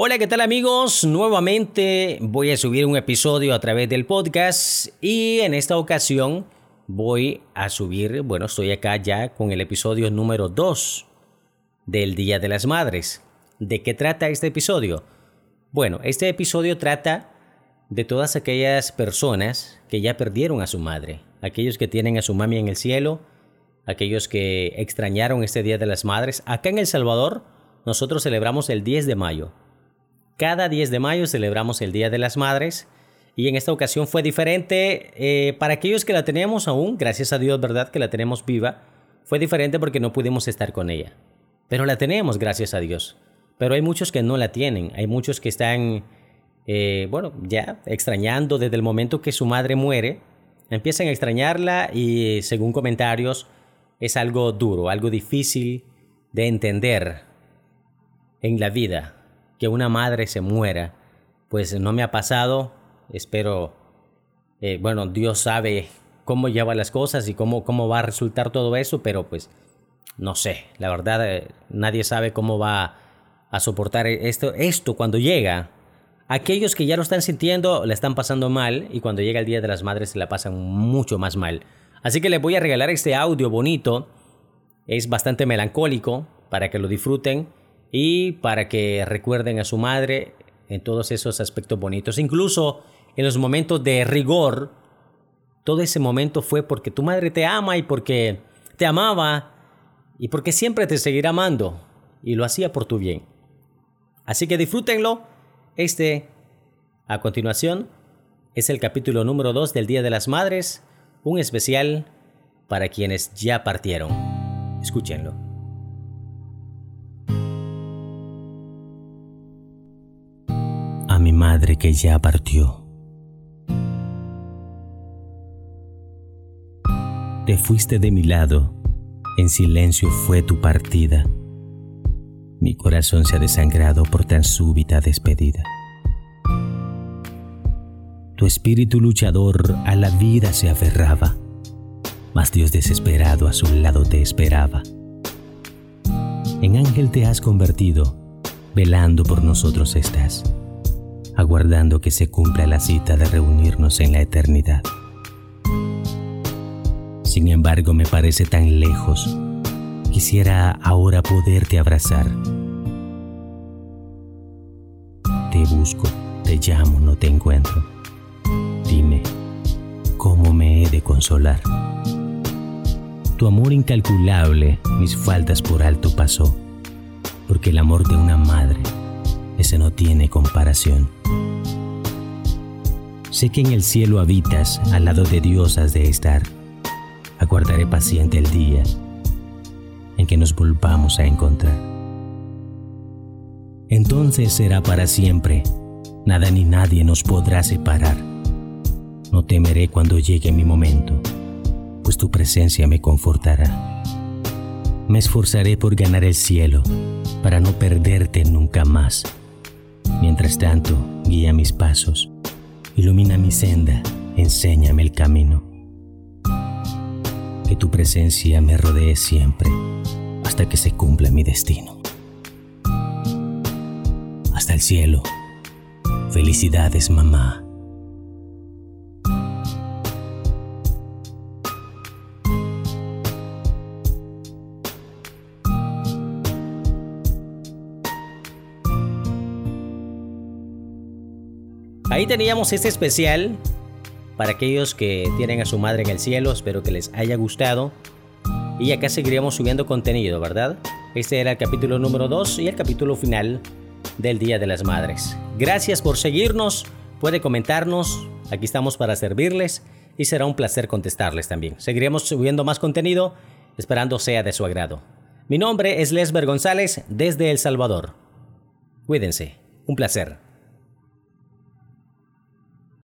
Hola, ¿qué tal amigos? Nuevamente voy a subir un episodio a través del podcast y en esta ocasión voy a subir, bueno, estoy acá ya con el episodio número 2 del Día de las Madres. ¿De qué trata este episodio? Bueno, este episodio trata de todas aquellas personas que ya perdieron a su madre, aquellos que tienen a su mami en el cielo, aquellos que extrañaron este Día de las Madres. Acá en El Salvador nosotros celebramos el 10 de mayo cada 10 de mayo celebramos el Día de las Madres y en esta ocasión fue diferente. Eh, para aquellos que la teníamos aún, gracias a Dios, ¿verdad? Que la tenemos viva, fue diferente porque no pudimos estar con ella. Pero la tenemos, gracias a Dios. Pero hay muchos que no la tienen, hay muchos que están, eh, bueno, ya extrañando desde el momento que su madre muere, empiezan a extrañarla y según comentarios es algo duro, algo difícil de entender en la vida que una madre se muera. Pues no me ha pasado. Espero, eh, bueno, Dios sabe cómo lleva las cosas y cómo, cómo va a resultar todo eso, pero pues no sé. La verdad, eh, nadie sabe cómo va a soportar esto, esto cuando llega. Aquellos que ya lo están sintiendo la están pasando mal y cuando llega el Día de las Madres se la pasan mucho más mal. Así que les voy a regalar este audio bonito. Es bastante melancólico para que lo disfruten y para que recuerden a su madre en todos esos aspectos bonitos. Incluso en los momentos de rigor, todo ese momento fue porque tu madre te ama y porque te amaba y porque siempre te seguirá amando y lo hacía por tu bien. Así que disfrútenlo. Este, a continuación, es el capítulo número 2 del Día de las Madres, un especial para quienes ya partieron. Escúchenlo. Mi madre que ya partió. Te fuiste de mi lado, en silencio fue tu partida. Mi corazón se ha desangrado por tan súbita despedida. Tu espíritu luchador a la vida se aferraba, mas Dios desesperado a su lado te esperaba. En ángel te has convertido, velando por nosotros estás aguardando que se cumpla la cita de reunirnos en la eternidad. Sin embargo, me parece tan lejos. Quisiera ahora poderte abrazar. Te busco, te llamo, no te encuentro. Dime, ¿cómo me he de consolar? Tu amor incalculable mis faltas por alto pasó, porque el amor de una madre ese no tiene comparación. Sé que en el cielo habitas, al lado de Dios has de estar. Aguardaré paciente el día en que nos volvamos a encontrar. Entonces será para siempre, nada ni nadie nos podrá separar. No temeré cuando llegue mi momento, pues tu presencia me confortará. Me esforzaré por ganar el cielo, para no perderte nunca más. Mientras tanto, guía mis pasos, ilumina mi senda, enséñame el camino. Que tu presencia me rodee siempre hasta que se cumpla mi destino. Hasta el cielo. Felicidades, mamá. Ahí teníamos este especial para aquellos que tienen a su madre en el cielo. Espero que les haya gustado. Y acá seguiríamos subiendo contenido, ¿verdad? Este era el capítulo número 2 y el capítulo final del Día de las Madres. Gracias por seguirnos. Puede comentarnos. Aquí estamos para servirles y será un placer contestarles también. Seguiremos subiendo más contenido, esperando sea de su agrado. Mi nombre es Lesber González desde El Salvador. Cuídense. Un placer.